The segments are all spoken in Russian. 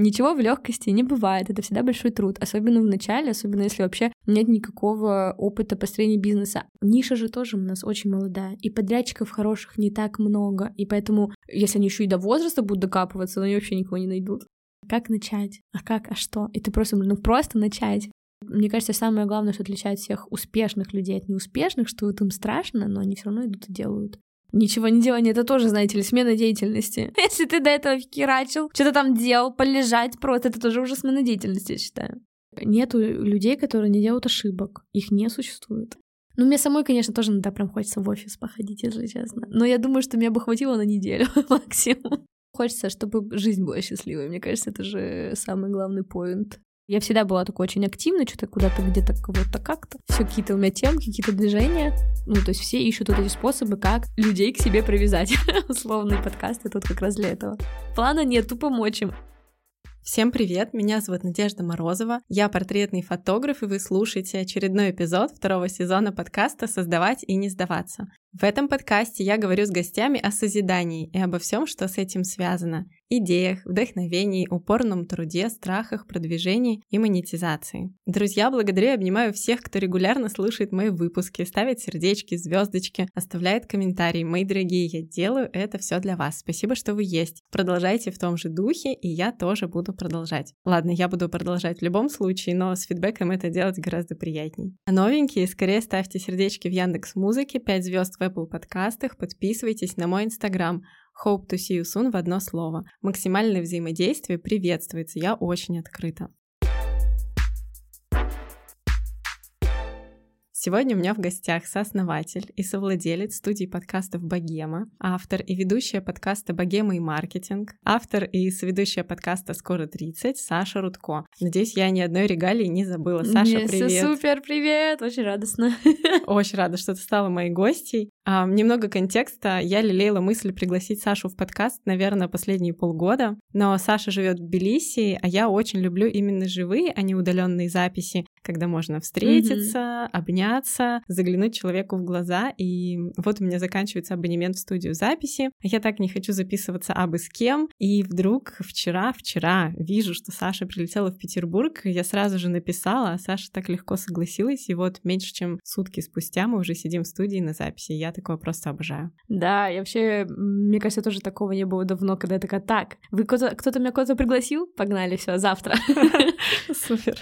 Ничего в легкости не бывает, это всегда большой труд, особенно в начале, особенно если вообще нет никакого опыта построения бизнеса. Ниша же тоже у нас очень молодая, и подрядчиков хороших не так много, и поэтому, если они еще и до возраста будут докапываться, они вообще никого не найдут. Как начать? А как? А что? И ты просто, ну просто начать. Мне кажется, самое главное, что отличает всех успешных людей от неуспешных, что вот им страшно, но они все равно идут и делают. Ничего не делание — это тоже, знаете ли, смена деятельности. Если ты до этого херачил, что-то там делал, полежать просто, это тоже уже смена деятельности, я считаю. Нету людей, которые не делают ошибок. Их не существует. Ну, мне самой, конечно, тоже иногда прям хочется в офис походить, если честно. Но я думаю, что меня бы хватило на неделю максимум. Хочется, чтобы жизнь была счастливой. Мне кажется, это же самый главный поинт. Я всегда была такой очень активной, что-то куда-то где-то кого-то как-то. Все какие-то у меня темы, какие-то движения. Ну, то есть все ищут вот эти способы, как людей к себе привязать. Условный подкаст, и тут как раз для этого. Плана нет, тупо помочь им. Всем привет, меня зовут Надежда Морозова, я портретный фотограф, и вы слушаете очередной эпизод второго сезона подкаста «Создавать и не сдаваться». В этом подкасте я говорю с гостями о созидании и обо всем, что с этим связано – идеях, вдохновении, упорном труде, страхах, продвижении и монетизации. Друзья, благодарю и обнимаю всех, кто регулярно слушает мои выпуски, ставит сердечки, звездочки, оставляет комментарии. Мои дорогие, я делаю это все для вас. Спасибо, что вы есть. Продолжайте в том же духе, и я тоже буду продолжать. Ладно, я буду продолжать в любом случае, но с фидбэком это делать гораздо приятней. А новенькие, скорее ставьте сердечки в Яндекс Музыке, 5 звезд в Apple подкастах, подписывайтесь на мой инстаграм Hope to see you soon в одно слово. Максимальное взаимодействие приветствуется, я очень открыта. Сегодня у меня в гостях сооснователь и совладелец студии подкастов «Богема», автор и ведущая подкаста «Богема и маркетинг», автор и соведущая подкаста «Скоро 30» Саша Рудко. Надеюсь, я ни одной регалии не забыла. Саша, Нет, привет! Супер, привет! Очень радостно. Очень рада, что ты стала моей гостьей. А, немного контекста. Я лелеяла мысль пригласить Сашу в подкаст, наверное, последние полгода. Но Саша живет в Тбилиси, а я очень люблю именно живые, а не удаленные записи когда можно встретиться, mm-hmm. обняться, заглянуть человеку в глаза. И вот у меня заканчивается абонемент в студию записи. Я так не хочу записываться абы с кем. И вдруг вчера, вчера вижу, что Саша прилетела в Петербург. Я сразу же написала, а Саша так легко согласилась. И вот меньше чем сутки спустя мы уже сидим в студии на записи. Я такое просто обожаю. Да, я вообще, мне кажется, тоже такого не было давно, когда я такая, так, вы кто-то, кто-то меня куда-то пригласил? Погнали, все, завтра. Супер.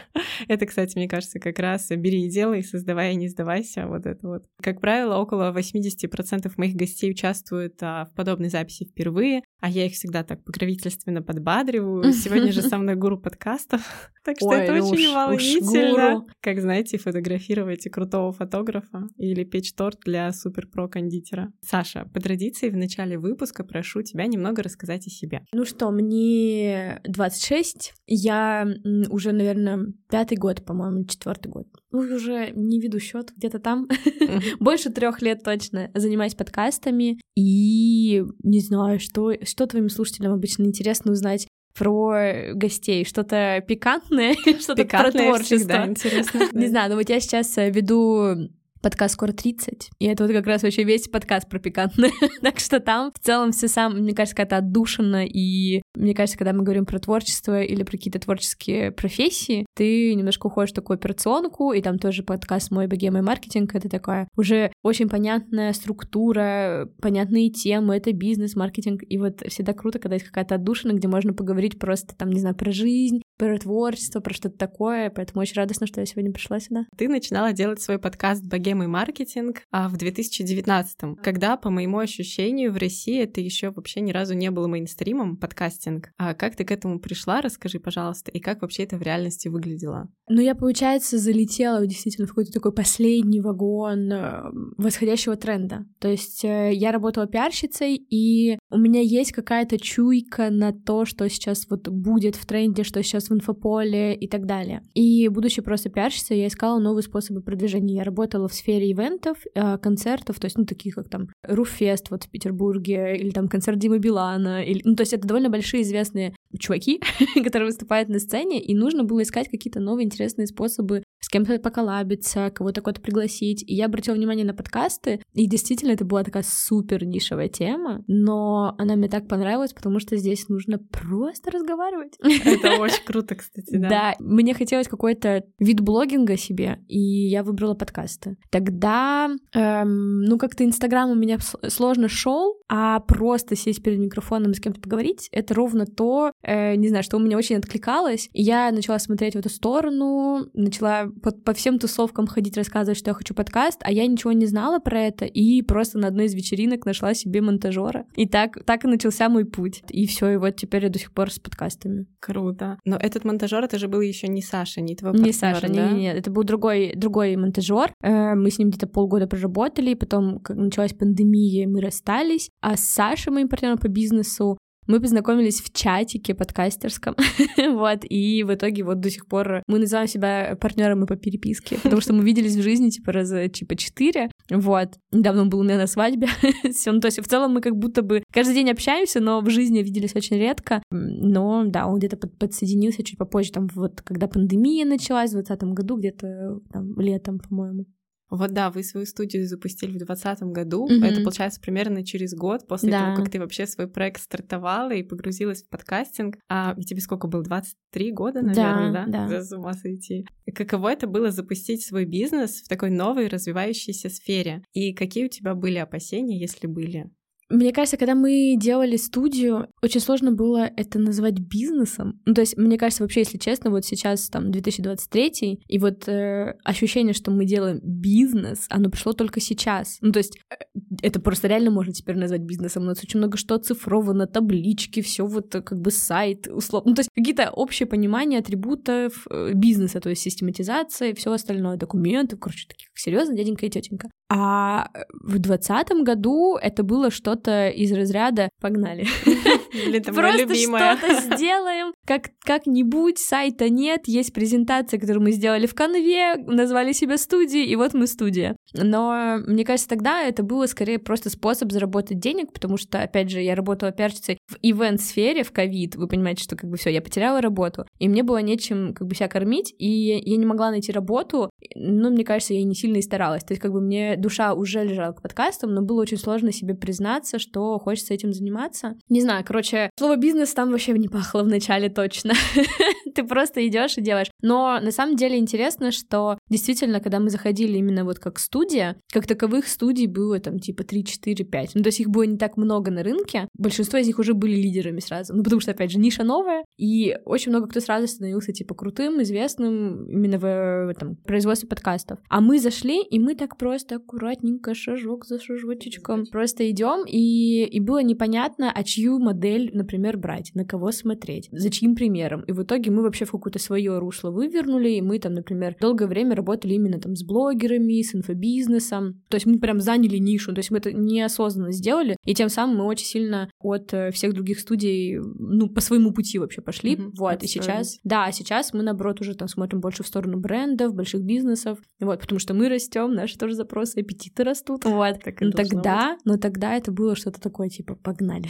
Это, кстати, мне кажется, как раз бери и делай, создавай и не сдавайся, вот это вот. Как правило, около 80% моих гостей участвуют а, в подобной записи впервые, а я их всегда так покровительственно подбадриваю. Сегодня же со мной гуру подкастов, так что это очень волнительно. Как, знаете, фотографировать крутого фотографа или печь торт для супер-про кондитера. Саша, по традиции в начале выпуска прошу тебя немного рассказать о себе. Ну что, мне 26, я уже, наверное, пятый год, по-моему, четвертый год. Ну, уже не веду счет, где-то там. Больше трех лет точно занимаюсь подкастами. И не знаю, что, что твоим слушателям обычно интересно узнать про гостей, что-то пикантное, что-то про творчество. интересно. Не знаю, но вот я сейчас э, веду подкаст «Скоро 30», и это вот как раз вообще весь подкаст про пикантное. так что там в целом все сам, мне кажется, какая-то отдушина, и мне кажется, когда мы говорим про творчество или про какие-то творческие профессии, ты немножко уходишь в такую операционку, и там тоже подкаст «Мой богема и маркетинг», это такая уже очень понятная структура, понятные темы, это бизнес, маркетинг, и вот всегда круто, когда есть какая-то отдушина, где можно поговорить просто там, не знаю, про жизнь, про творчество, про что-то такое, поэтому очень радостно, что я сегодня пришла сюда. Ты начинала делать свой подкаст «Богема и маркетинг» а в 2019 когда, по моему ощущению, в России это еще вообще ни разу не было мейнстримом, подкастинг. А как ты к этому пришла, расскажи, пожалуйста, и как вообще это в реальности выглядело? Ну, я, получается, залетела действительно в какой-то такой последний вагон э, восходящего тренда. То есть э, я работала пиарщицей, и у меня есть какая-то чуйка на то, что сейчас вот будет в тренде, что сейчас в инфополе и так далее. И будучи просто пиарщицей, я искала новые способы продвижения. Я работала в сфере ивентов, э, концертов, то есть, ну, таких как там Руфест вот в Петербурге, или там концерт Димы Билана, или, ну, то есть это довольно большие известные чуваки, которые выступают на сцене, и нужно было искать какие-то новые интересные способы с кем-то поколабиться, кого-то куда-то пригласить. И я обратила внимание на подкасты, и действительно это была такая супер нишевая тема, но она мне так понравилась, потому что здесь нужно просто разговаривать. Это очень круто, кстати, да. Да, мне хотелось какой-то вид блогинга себе, и я выбрала подкасты. Тогда, эм, ну, как-то Инстаграм у меня сложно шел, а просто сесть перед микрофоном и с кем-то поговорить, это ровно то, э, не знаю, что у меня очень откликалось. И я начала смотреть в эту сторону, начала по, по всем тусовкам ходить, рассказывать, что я хочу подкаст, а я ничего не знала про это, и просто на одной из вечеринок нашла себе монтажера. И так, так и начался мой путь. И все, и вот теперь я до сих пор с подкастами. Круто. Но этот монтажер, это же был еще не Саша, не твой партнер, Не Саша, да? не, не, это был другой, другой монтажер. Э, мы с ним где-то полгода проработали, потом, как началась пандемия, мы расстались. А с Сашей, моим партнером по бизнесу, мы познакомились в чатике подкастерском, вот, и в итоге вот до сих пор мы называем себя партнерами по переписке, потому что мы виделись в жизни типа раза типа четыре, вот. Недавно он был у меня на свадьбе, все, ну то есть в целом мы как будто бы каждый день общаемся, но в жизни виделись очень редко, но да, он где-то под, подсоединился чуть попозже, там вот когда пандемия началась в 2020 году, где-то там летом, по-моему. Вот да, вы свою студию запустили в 2020 году. Mm-hmm. Это получается примерно через год после да. того, как ты вообще свой проект стартовала и погрузилась в подкастинг. А тебе сколько было? 23 года, наверное, да? Да, да. За с ума сойти. Каково это было запустить свой бизнес в такой новой развивающейся сфере? И какие у тебя были опасения, если были? Мне кажется, когда мы делали студию, очень сложно было это назвать бизнесом. Ну, то есть, мне кажется, вообще, если честно, вот сейчас там 2023, и вот э, ощущение, что мы делаем бизнес, оно пришло только сейчас. Ну, то есть, э, это просто реально можно теперь назвать бизнесом. У нас очень много что оцифровано, таблички, все вот э, как бы сайт, условно. Ну, то есть, какие-то общие понимания атрибутов э, бизнеса, то есть систематизация и все остальное, документы, короче, такие серьезно, дяденька и тетенька. А в двадцатом году это было что-то из разряда «погнали». Просто что-то сделаем, как, как-нибудь, сайта нет, есть презентация, которую мы сделали в конве, назвали себя студией, и вот мы студия. Но мне кажется, тогда это было скорее просто способ заработать денег, потому что, опять же, я работала пиарщицей в ивент-сфере в ковид, вы понимаете, что как бы все, я потеряла работу, и мне было нечем как бы себя кормить, и я не могла найти работу, ну, мне кажется, я не сильно и старалась, то есть как бы мне душа уже лежала к подкастам, но было очень сложно себе признаться, что хочется этим заниматься. Не знаю, короче, слово бизнес там вообще не пахло в начале точно. Ты просто идешь и делаешь. Но на самом деле интересно, что действительно, когда мы заходили именно вот как студия, как таковых студий было там типа 3, 4, 5. Ну, то есть их было не так много на рынке. Большинство из них уже были лидерами сразу. Ну, потому что, опять же, ниша новая, и очень много кто сразу становился типа крутым, известным именно в, в этом производстве подкастов. А мы зашли, и мы так просто аккуратненько, шажок за шажочечком, просто идем, и, и было непонятно, а чью модель, например, брать, на кого смотреть, за чьим примером. И в итоге мы вообще в какое-то свое русло вывернули, и мы там, например, долгое время работали именно там с блогерами, с инфобизнесом. То есть мы прям заняли нишу, то есть мы это неосознанно сделали, и тем самым мы очень сильно от э, всех других студий, ну, по своему пути вообще пошли. Mm-hmm. Вот, и сейчас, да, сейчас мы, наоборот, уже там смотрим больше в сторону брендов, больших бизнесов, вот, потому что мы растем, наши тоже запросы, аппетиты растут, вот. Так но тогда, быть. но тогда это было что-то такое, типа, погнали.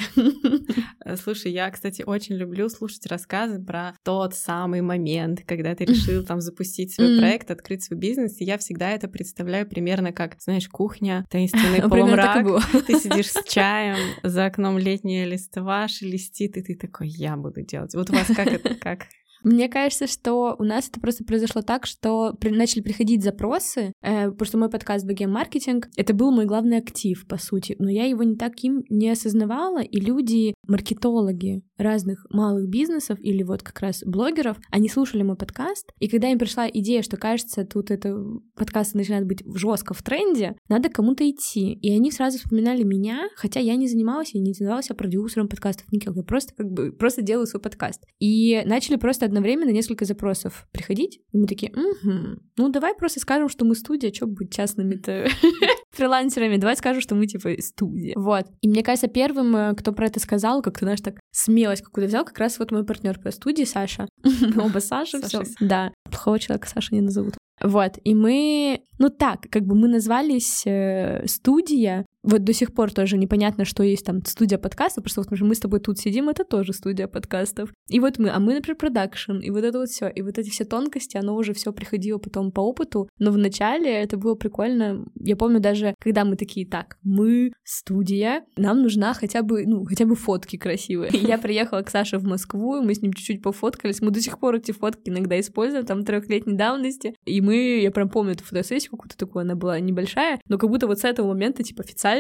Э, слушай, я, кстати, очень люблю слушать рассказы про тот самый момент, когда ты решил там запустить свой проект, открыть свой бизнес, и я всегда это представляю примерно как, знаешь, кухня, таинственный полумрак, ты сидишь с чаем, за окном летняя листва шелестит, и ты такой, я буду делать. Вот у вас как это, как? Мне кажется, что у нас это просто произошло так, что при, начали приходить запросы, э, потому что мой подкаст «Богем маркетинг» — это был мой главный актив, по сути, но я его не таким не осознавала, и люди, маркетологи разных малых бизнесов или вот как раз блогеров, они слушали мой подкаст, и когда им пришла идея, что, кажется, тут это подкасты начинают быть жестко в тренде, надо кому-то идти, и они сразу вспоминали меня, хотя я не занималась, я не занималась продюсером подкастов никак, я просто как бы просто делаю свой подкаст. И начали просто одновременно несколько запросов приходить, и мы такие, угу, ну давай просто скажем, что мы студия, что быть частными-то фрилансерами, давай скажем, что мы типа студия. Вот. И мне кажется, первым, э, кто про это сказал, как-то, знаешь, так смелость какую-то взял, как раз вот мой партнер по студии, Саша. Оба Саши, все. Да, плохого человека Саша не назовут. Вот, и мы, ну так, как бы мы назвались э, студия, Вот до сих пор тоже непонятно, что есть там студия подкастов, просто вот мы с тобой тут сидим, это тоже студия подкастов. И вот мы, а мы, например, продакшн, и вот это вот все, и вот эти все тонкости, оно уже все приходило потом по опыту, но вначале это было прикольно. Я помню даже, когда мы такие, так, мы студия, нам нужна хотя бы, ну, хотя бы фотки красивые. И я приехала к Саше в Москву, мы с ним чуть-чуть пофоткались, мы до сих пор эти фотки иногда используем, там трехлетней давности, и мы, я прям помню эту фотосессию какую-то такую, она была небольшая, но как будто вот с этого момента, типа, официально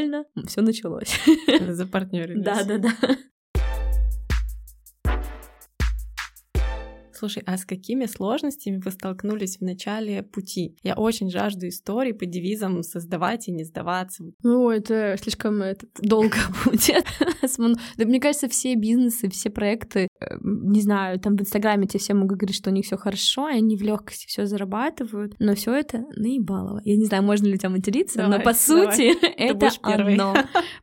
все началось. За партнеры. Да, да, да. Слушай, а с какими сложностями вы столкнулись в начале пути? Я очень жажду историй по девизам «создавать и не сдаваться». Ну, это слишком это, долго будет. мне кажется, все бизнесы, все проекты, э, не знаю, там в Инстаграме тебе все могут говорить, что у них все хорошо, и они в легкости все зарабатывают, но все это наебалово. Я не знаю, можно ли тебя материться, давай, но по сути это оно.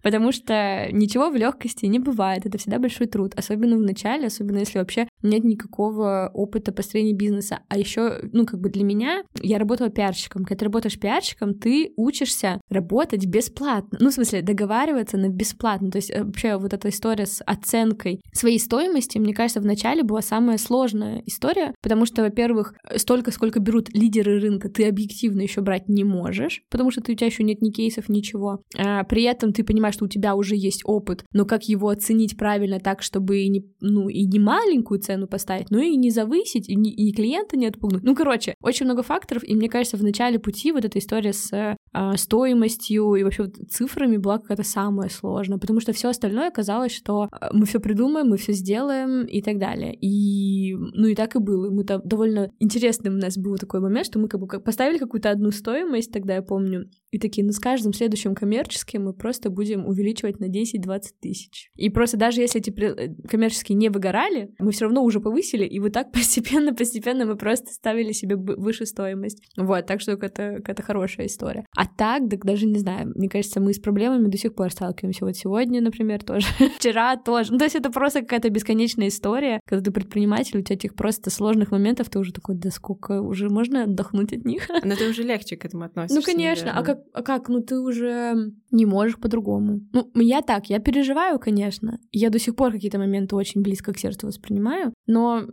Потому что ничего в легкости не бывает. Это всегда большой труд, особенно в начале, особенно если вообще нет никакого опыта построения бизнеса. А еще, ну, как бы для меня, я работала пиарщиком. Когда ты работаешь пиарщиком, ты учишься работать бесплатно. Ну, в смысле, договариваться на бесплатно. То есть э, вообще вот эта история с оценкой своей стоимости, мне кажется, в начале была самая сложная история, потому что, во-первых, столько, сколько берут лидеры рынка, ты объективно еще брать не можешь, потому что ты, у тебя еще нет ни кейсов, ничего. А, при этом ты понимаешь, что у тебя уже есть опыт, но как его оценить правильно так, чтобы и не, ну, и не маленькую цену поставить, но и не завысить, и, не, и клиента не отпугнуть. Ну, короче, очень много факторов, и мне кажется, в начале пути вот эта история с э, стоимостью и вообще вот цифрами была какая-то самая сложная, потому что все остальное казалось, что а, мы все придумаем, мы все сделаем и так далее. И, ну, и так и было. Мы там довольно интересным у нас был такой момент, что мы как бы поставили какую-то одну стоимость, тогда я помню, и такие, ну, с каждым следующим коммерческим мы просто будем увеличивать на 10-20 тысяч. И просто даже если эти э, коммерческие не выгорали, мы все равно уже повысили, и вот так постепенно-постепенно мы просто ставили себе выше стоимость. Вот, так что это, это хорошая история. А так, так даже не знаю, мне кажется, мы с проблемами до сих пор сталкиваемся. Вот сегодня, например, тоже. Вчера тоже. Ну, то есть это просто какая-то бесконечная история, когда ты предприниматель, у тебя этих просто сложных моментов, ты уже такой, да сколько, уже можно отдохнуть от них. Но ты уже легче к этому относишься. Ну, конечно. А как а как, ну ты уже не можешь по-другому. Ну, я так, я переживаю, конечно. Я до сих пор какие-то моменты очень близко к сердцу воспринимаю, но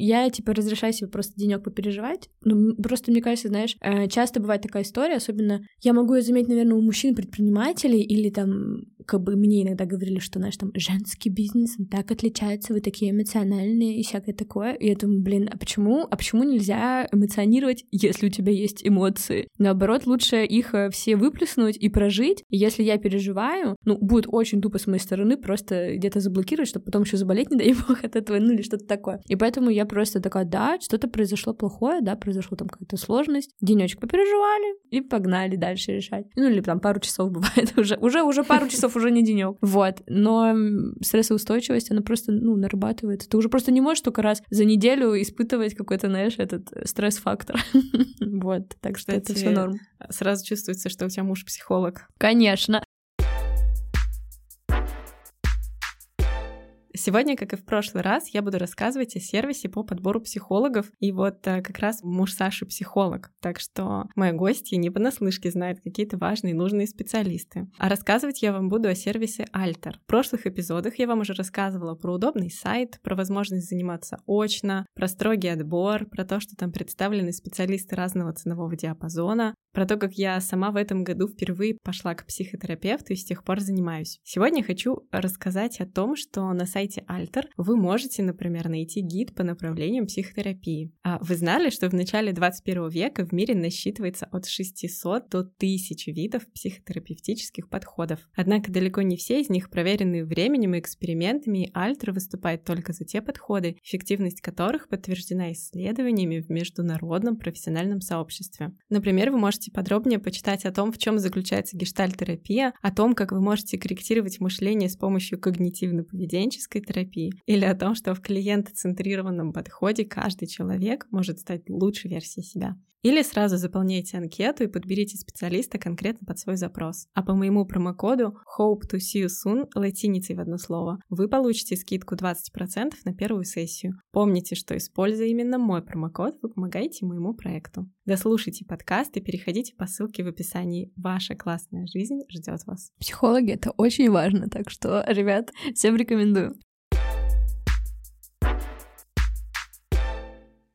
я, типа, разрешаю себе просто денек попереживать. Ну, просто, мне кажется, знаешь, э, часто бывает такая история, особенно я могу ее заметить, наверное, у мужчин-предпринимателей или там как бы мне иногда говорили, что, знаешь, там, женский бизнес, он так отличается, вы такие эмоциональные и всякое такое. И я думаю, блин, а почему, а почему нельзя эмоционировать, если у тебя есть эмоции? Наоборот, лучше их э, все выплеснуть и прожить. Если я переживаю, ну, будет очень тупо с моей стороны просто где-то заблокировать, чтобы потом еще заболеть, не дай бог, от этого, ну, или что-то такое. И поэтому я просто такая, да, что-то произошло плохое, да, произошло там какая-то сложность, денечек попереживали и погнали дальше решать. Ну, или там пару часов бывает уже, уже, уже пару часов уже не денек. Вот. Но стрессоустойчивость, она просто, ну, нарабатывается. Ты уже просто не можешь только раз за неделю испытывать какой-то, знаешь, этот стресс-фактор. Вот. Так что это все норм. Сразу чувствуется, что у тебя муж психолог. Конечно. Сегодня, как и в прошлый раз, я буду рассказывать о сервисе по подбору психологов. И вот э, как раз муж Саши психолог. Так что мои гости не понаслышке знают какие-то важные и нужные специалисты. А рассказывать я вам буду о сервисе Alter. В прошлых эпизодах я вам уже рассказывала про удобный сайт, про возможность заниматься очно, про строгий отбор, про то, что там представлены специалисты разного ценового диапазона, про то, как я сама в этом году впервые пошла к психотерапевту и с тех пор занимаюсь. Сегодня хочу рассказать о том, что на сайте Alter вы можете, например, найти гид по направлениям психотерапии. А вы знали, что в начале 21 века в мире насчитывается от 600 до 1000 видов психотерапевтических подходов. Однако далеко не все из них проверены временем и экспериментами, и Alter выступает только за те подходы, эффективность которых подтверждена исследованиями в международном профессиональном сообществе. Например, вы можете можете подробнее почитать о том, в чем заключается гештальтерапия, о том, как вы можете корректировать мышление с помощью когнитивно-поведенческой терапии, или о том, что в клиентоцентрированном подходе каждый человек может стать лучшей версией себя. Или сразу заполняйте анкету и подберите специалиста конкретно под свой запрос. А по моему промокоду Hope to see you soon латиницей в одно слово вы получите скидку 20% на первую сессию. Помните, что используя именно мой промокод, вы помогаете моему проекту. Дослушайте подкаст и переходите по ссылке в описании. Ваша классная жизнь ждет вас. Психологи — это очень важно, так что, ребят, всем рекомендую.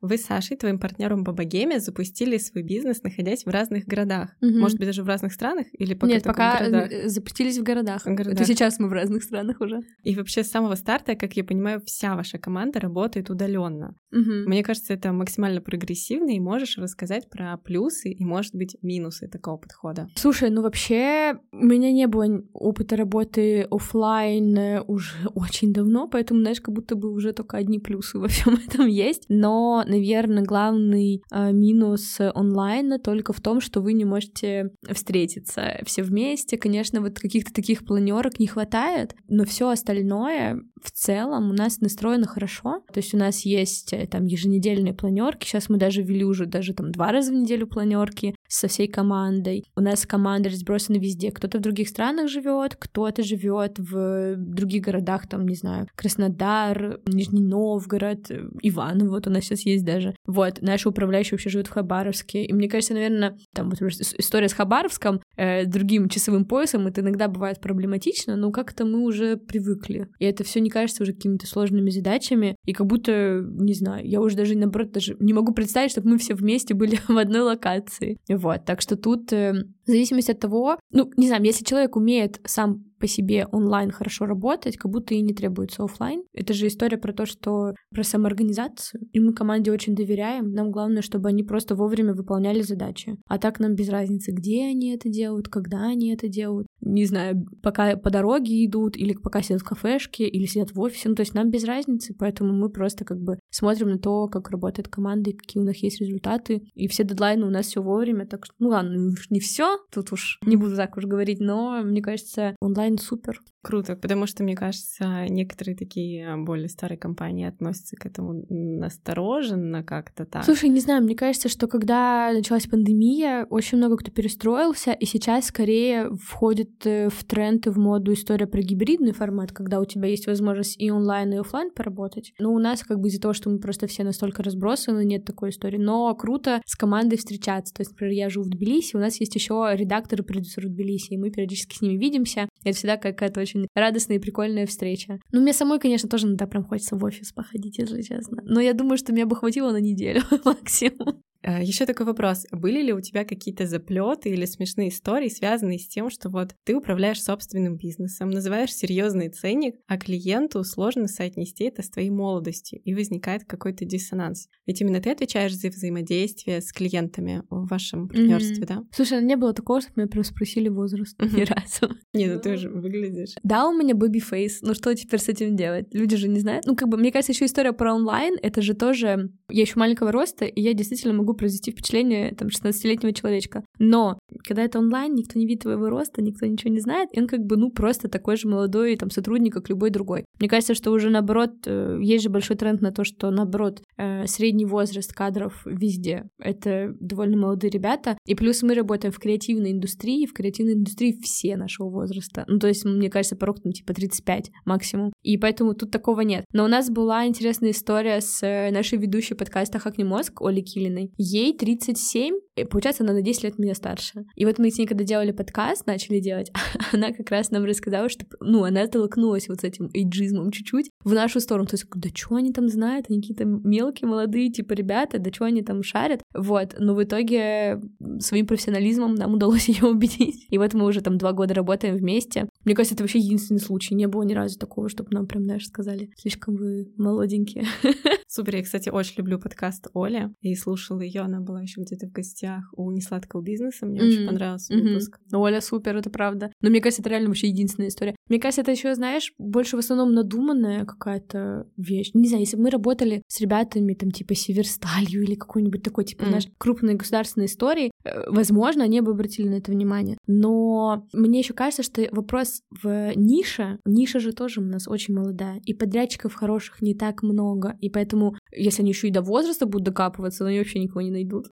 Вы с Сашей, твоим партнером по богеме, запустили свой бизнес, находясь в разных городах. Угу. Может быть, даже в разных странах? Или пока Нет, пока в городах? Э, запустились в городах. в городах. Это сейчас мы в разных странах уже. И вообще с самого старта, как я понимаю, вся ваша команда работает удаленно. Угу. Мне кажется, это максимально прогрессивно, и можешь рассказать про плюсы и, может быть, минусы такого подхода. Слушай, ну вообще у меня не было опыта работы офлайн э, уже очень давно, поэтому, знаешь, как будто бы уже только одни плюсы во всем этом есть. Но наверное, главный э, минус онлайна только в том, что вы не можете встретиться все вместе. Конечно, вот каких-то таких планерок не хватает, но все остальное в целом у нас настроено хорошо. То есть у нас есть э, там еженедельные планерки. Сейчас мы даже ввели уже даже там два раза в неделю планерки со всей командой. У нас команда разбросана везде. Кто-то в других странах живет, кто-то живет в других городах, там, не знаю, Краснодар, Нижний Новгород, Иваново. Вот у нас сейчас есть даже. Вот, наши управляющие вообще живут в Хабаровске. И мне кажется, наверное, там вот история с Хабаровском, э, другим часовым поясом, это иногда бывает проблематично, но как-то мы уже привыкли. И это все не кажется уже какими-то сложными задачами. И как будто, не знаю, я уже даже, наоборот, даже не могу представить, чтобы мы все вместе были в одной локации. Вот, так что тут э, в зависимости от того, ну, не знаю, если человек умеет сам по себе онлайн хорошо работать, как будто и не требуется офлайн. Это же история про то, что про самоорганизацию. И мы команде очень доверяем. Нам главное, чтобы они просто вовремя выполняли задачи. А так нам без разницы, где они это делают, когда они это делают. Не знаю, пока по дороге идут, или пока сидят в кафешке, или сидят в офисе. Ну, то есть нам без разницы, поэтому мы просто как бы смотрим на то, как работает команда и какие у нас есть результаты. И все дедлайны у нас все вовремя. Так что, ну ладно, не все, тут уж не буду так уж говорить, но мне кажется, онлайн супер. Круто, потому что, мне кажется, некоторые такие более старые компании относятся к этому настороженно как-то так. Слушай, не знаю, мне кажется, что когда началась пандемия, очень много кто перестроился, и сейчас скорее входит э, в тренд и в моду история про гибридный формат, когда у тебя есть возможность и онлайн, и офлайн поработать. Но у нас как бы из-за того, что мы просто все настолько разбросаны, нет такой истории. Но круто с командой встречаться. То есть, например, я живу в Тбилиси, у нас есть еще редакторы и продюсеры в Тбилиси, и мы периодически с ними видимся. Это всегда какая-то очень радостная и прикольная встреча. Ну, мне самой, конечно, тоже иногда прям хочется в офис походить, если честно. Но я думаю, что меня бы хватило на неделю максимум. Э, Еще такой вопрос. Были ли у тебя какие-то заплеты или смешные истории, связанные с тем, что вот ты управляешь собственным бизнесом, называешь серьезный ценник, а клиенту сложно соотнести это с твоей молодостью, и возникает какой-то диссонанс. Ведь именно ты отвечаешь за взаимодействие с клиентами в вашем партнерстве, mm-hmm. да? Слушай, ну не было такого, что меня прям спросили возраст mm-hmm. ни разу. Не, ну ты же выглядишь. Да, у меня baby face. Ну что теперь с этим делать? Люди же не знают. Ну, как бы, мне кажется, еще история про онлайн, это же тоже... Я еще маленького роста, и я действительно могу произвести впечатление там 16-летнего человечка. Но когда это онлайн, никто не видит твоего роста, никто ничего не знает, и он как бы, ну, просто такой же молодой там сотрудник, как любой другой. Мне кажется, что уже наоборот, э, есть же большой тренд на то, что наоборот, э, средний возраст кадров везде. Это довольно молодые ребята. И плюс мы работаем в креативной индустрии, в креативной индустрии все нашего возраста. Ну, то есть, мне кажется, порог там типа 35 максимум. И поэтому тут такого нет. Но у нас была интересная история с э, нашей ведущей подкаста «Хакни мозг» Оли Килиной ей 37, и получается, она на 10 лет меня старше. И вот мы с ней, когда делали подкаст, начали делать, она как раз нам рассказала, что, ну, она столкнулась вот с этим эйджизмом чуть-чуть в нашу сторону. То есть, да что они там знают? Они какие-то мелкие, молодые, типа, ребята, да что они там шарят? Вот, но в итоге своим профессионализмом нам удалось ее убедить. И вот мы уже там два года работаем вместе. Мне кажется, это вообще единственный случай. Не было ни разу такого, чтобы нам прям, знаешь, сказали, слишком вы молоденькие. Супер, я, кстати, очень люблю подкаст Оли и слушала ее, она была еще где-то в гостях у несладкого бизнеса, мне mm-hmm. очень понравился mm-hmm. выпуск. Оля супер, это правда. Но мне кажется, это реально вообще единственная история. Мне кажется, это еще, знаешь, больше в основном надуманная какая-то вещь. Не знаю, если бы мы работали с ребятами, там, типа, Северсталью или какой-нибудь такой, типа, mm. знаешь, крупной государственной истории, э, возможно, они бы обратили на это внимание. Но мне еще кажется, что вопрос в нише, ниша же тоже у нас очень молодая, и подрядчиков хороших не так много, и поэтому, если они еще и до возраста будут докапываться, то они вообще никого не найдут.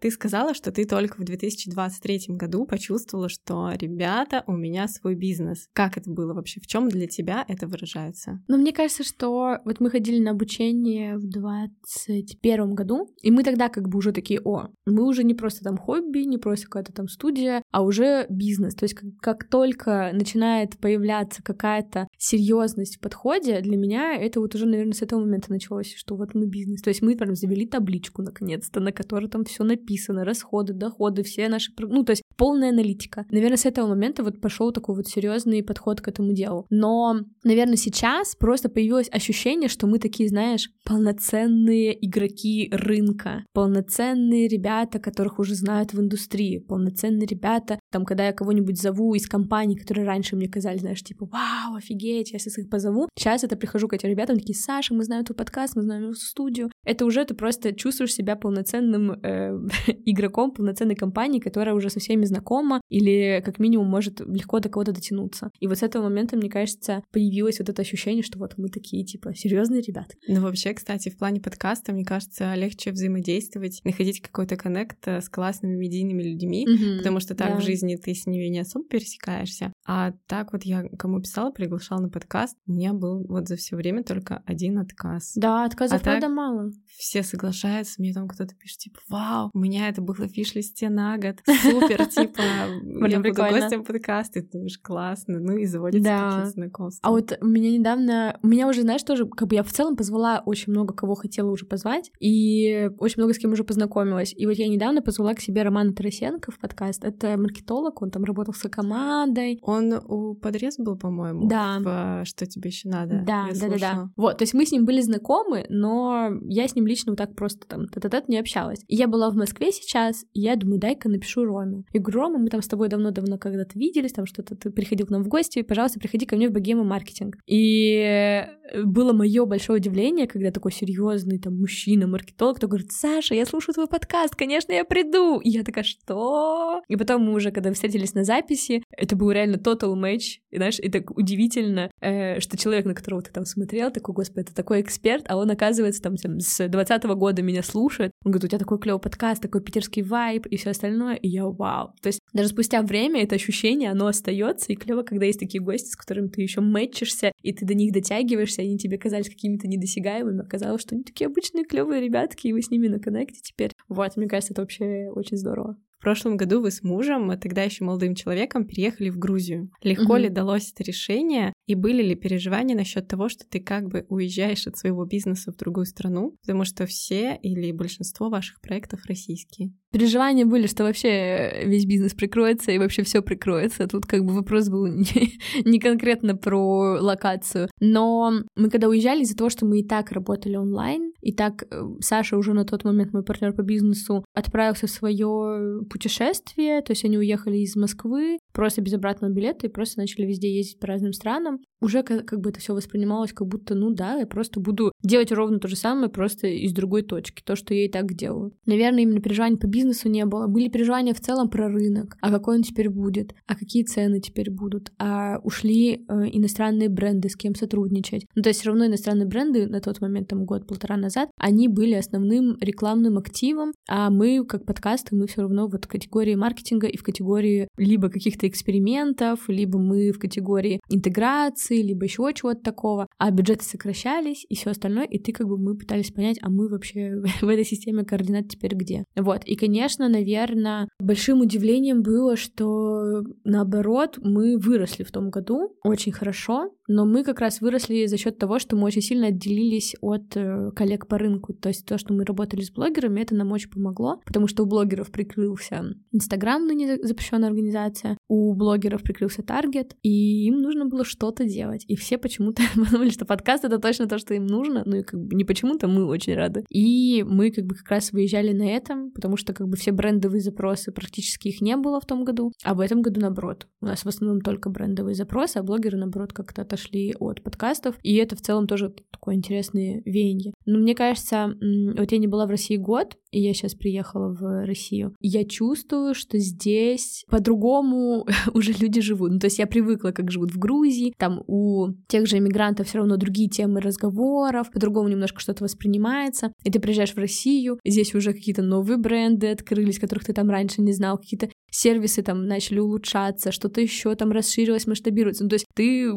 Ты сказала, что ты только в 2023 году почувствовала, что, ребята, у меня свой бизнес. Как это было вообще? В чем для тебя это выражается? Ну, мне кажется, что вот мы ходили на обучение в 2021 году, и мы тогда как бы уже такие, о, мы уже не просто там хобби, не просто какая-то там студия, а уже бизнес. То есть как, как только начинает появляться какая-то серьезность в подходе, для меня это вот уже, наверное, с этого момента началось, что вот мы бизнес. То есть мы прям завели табличку наконец-то, на которой там все написано, расходы, доходы, все наши, ну то есть полная аналитика. Наверное, с этого момента вот пошел такой вот серьезный подход к этому делу. Но, наверное, сейчас просто появилось ощущение, что мы такие, знаешь, полноценные игроки рынка, полноценные ребята, которых уже знают в индустрии, полноценные ребята, там, когда я кого-нибудь зову из компаний, которые раньше мне казались, знаешь, типа, вау, офигеть, я сейчас их позову. Сейчас это прихожу к этим ребятам, такие, Саша, мы знаем твой подкаст, мы знаем твою студию. Это уже ты просто чувствуешь себя полноценным э, игроком полноценной компании, которая уже со всеми знакома или как минимум может легко до кого-то дотянуться. И вот с этого момента, мне кажется, появилось вот это ощущение, что вот мы такие, типа, серьезные ребята. Ну, вообще, кстати, в плане подкаста, мне кажется, легче взаимодействовать, находить какой-то коннект э, с классными медийными людьми, mm-hmm, потому что так да. в жизни ты с ними не особо пересекаешься. А так вот я кому писала, приглашала на подкаст, у меня был вот за все время только один отказ. Да, отказов а правда мало. Все соглашаются, мне там кто-то пишет, типа, вау, у меня это было фиш-листе на год, супер, типа, я буду гостем подкаста, и ты думаешь, классно, ну и заводятся какие-то знакомства. А вот меня недавно, у меня уже, знаешь, тоже, как бы я в целом позвала очень много кого хотела уже позвать, и очень много с кем уже познакомилась. И вот я недавно позвала к себе Романа Тарасенко в подкаст. Это маркетолог, он там работал с командой. Он у подрез был, по-моему, да. в «Что тебе еще надо?» Да, да, да, да. Вот, то есть мы с ним были знакомы, но я с ним лично вот так просто там тет не общалась. И я была в Москве сейчас, и я думаю, дай-ка напишу Роме. И говорю, Рома, мы там с тобой давно-давно когда-то виделись, там что-то ты приходил к нам в гости, пожалуйста, приходи ко мне в богему маркетинг. И было мое большое удивление, когда такой серьезный там мужчина, маркетолог, кто говорит, Саша, я слушаю твой подкаст, конечно, я приду. И я такая, что? И потом мы уже, когда встретились на записи, это был реально total match. И знаешь, и так удивительно, э, что человек, на которого ты там смотрел, такой, господи, это такой эксперт, а он, оказывается, там, там с 20 -го года меня слушает. Он говорит, у тебя такой клевый подкаст, такой питерский вайб и все остальное. И я, вау. То есть даже спустя время это ощущение, оно остается, и клево, когда есть такие гости, с которыми ты еще мэтчишься, и ты до них дотягиваешься, они тебе казались какими-то недосягаемыми, оказалось, что они такие обычные клевые ребятки, и вы с ними на коннекте теперь. Вот, мне кажется, это вообще очень здорово. В прошлом году вы с мужем, тогда еще молодым человеком, переехали в Грузию. Легко угу. ли далось это решение? И были ли переживания насчет того, что ты как бы уезжаешь от своего бизнеса в другую страну? Потому что все или большинство ваших проектов российские. Переживания были, что вообще весь бизнес прикроется и вообще все прикроется. Тут как бы вопрос был не, не конкретно про локацию. Но мы когда уезжали из-за того, что мы и так работали онлайн, и так э, Саша уже на тот момент мой партнер по бизнесу отправился в свое путешествие, то есть они уехали из Москвы просто без обратного билета и просто начали везде ездить по разным странам. Уже как, как бы это все воспринималось, как будто, ну да, я просто буду делать ровно то же самое, просто из другой точки, то, что я и так делаю. Наверное, именно переживаний по бизнесу не было. Были переживания в целом про рынок, а какой он теперь будет, а какие цены теперь будут, а ушли э, иностранные бренды, с кем сотрудничать. Ну, то есть все равно иностранные бренды на тот момент, там год-полтора назад, они были основным рекламным активом, а мы, как подкасты, мы все равно вот в категории маркетинга и в категории либо каких-то экспериментов, либо мы в категории интеграции, либо еще чего-то такого, а бюджеты сокращались и все остальное, и ты как бы мы пытались понять, а мы вообще в этой системе координат теперь где. Вот, и, конечно, наверное, большим удивлением было, что наоборот, мы выросли в том году очень хорошо, но мы как раз выросли за счет того, что мы очень сильно отделились от э, коллег по рынку. То есть то, что мы работали с блогерами, это нам очень помогло, потому что у блогеров прикрылся Инстаграм, ныне запрещенная организация, у блогеров прикрылся Таргет, и им нужно было что-то делать. И все почему-то подумали, что подкаст — это точно то, что им нужно, ну и как бы не почему-то, мы очень рады. И мы как бы как раз выезжали на этом, потому что как бы все брендовые запросы, практически их не было в том году, а в этом году наоборот. У нас в основном только брендовые запросы, а блогеры, наоборот, как-то отошли от подкастов, и это в целом тоже такое интересное веяние. Но мне кажется, вот я не была в России год, и я сейчас приехала в Россию. Я чувствую, что здесь по-другому уже люди живут. Ну, то есть я привыкла, как живут в Грузии, там у тех же иммигрантов все равно другие темы разговоров, по-другому немножко что-то воспринимается. И ты приезжаешь в Россию, здесь уже какие-то новые бренды открылись, которых ты там раньше не знал, какие-то сервисы там начали улучшаться, что-то еще там расширилось, масштабируется. Ну, то есть ты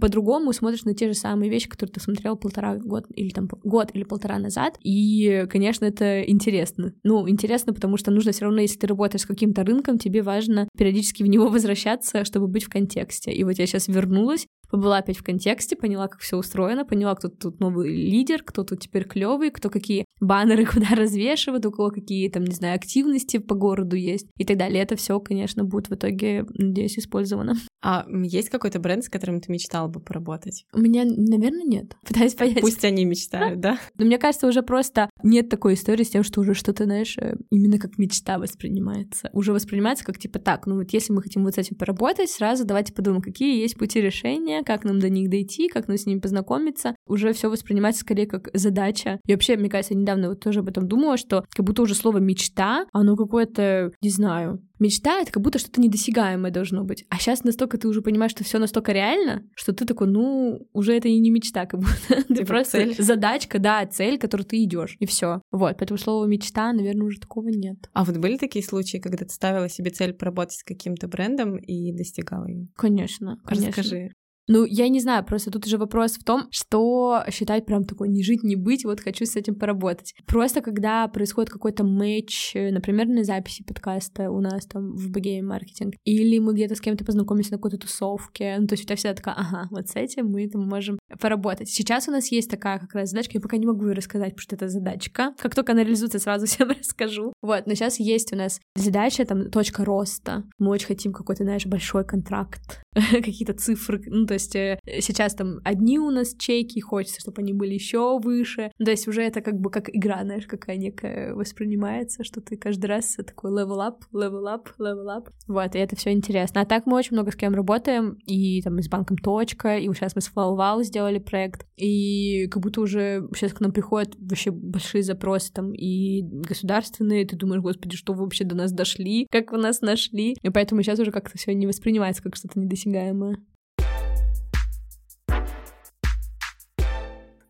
по-другому смотришь на те же самые вещи, которые ты смотрел полтора год или там год или полтора назад. И, конечно, это интересно. Ну, интересно, потому что нужно все равно, если ты работаешь с каким-то рынком, тебе важно периодически в него возвращаться, чтобы быть в контексте. И вот я сейчас вернулась, побыла опять в контексте, поняла, как все устроено, поняла, кто тут новый лидер, кто тут теперь клевый, кто какие баннеры куда развешивает, у кого какие там, не знаю, активности по городу есть и так далее. Это все, конечно, будет в итоге, надеюсь, использовано. А есть какой-то бренд, с которым ты мечтала бы поработать? У меня, наверное, нет. Пытаюсь понять. Пусть они мечтают, да? Но мне кажется, уже просто нет такой истории с тем, что уже что-то, знаешь, э, именно как мечта воспринимается. Уже воспринимается как типа так, ну вот если мы хотим вот с этим поработать, сразу давайте подумаем, какие есть пути решения, как нам до них дойти, как нам с ними познакомиться. Уже все воспринимается скорее как задача. И вообще, мне кажется, недавно вот тоже об этом думала, что как будто уже слово мечта, оно какое-то, не знаю, мечта это как будто что-то недосягаемое должно быть. А сейчас настолько ты уже понимаешь, что все настолько реально, что ты такой, ну, уже это и не мечта, как будто. ты типа просто цель. задачка, да, цель, к которой ты идешь. И все. Вот. Поэтому слово мечта, наверное, уже такого нет. А вот были такие случаи, когда ты ставила себе цель поработать с каким-то брендом и достигала ее? Конечно, конечно. Расскажи. Ну, я не знаю, просто тут уже вопрос в том, что считать прям такой не жить, не быть, вот хочу с этим поработать. Просто когда происходит какой-то матч, например, на записи подкаста у нас там в BGM маркетинг, или мы где-то с кем-то познакомились на какой-то тусовке, ну, то есть у тебя всегда такая, ага, вот с этим мы там можем поработать. Сейчас у нас есть такая как раз задачка, я пока не могу ее рассказать, потому что это задачка. Как только она реализуется, сразу всем расскажу. Вот, но сейчас есть у нас задача, там, точка роста. Мы очень хотим какой-то, знаешь, большой контракт, какие-то цифры, ну, то есть э, сейчас там одни у нас чеки, хочется, чтобы они были еще выше. То есть уже это как бы как игра, знаешь, какая некая воспринимается, что ты каждый раз такой level up, level up, level up. Вот, и это все интересно. А так мы очень много с кем работаем, и там с банком Точка, и сейчас мы с FlowWow сделали проект, и как будто уже сейчас к нам приходят вообще большие запросы там и государственные, ты думаешь, господи, что вы вообще до нас дошли, как вы нас нашли, и поэтому сейчас уже как-то все не воспринимается как что-то недосягаемое.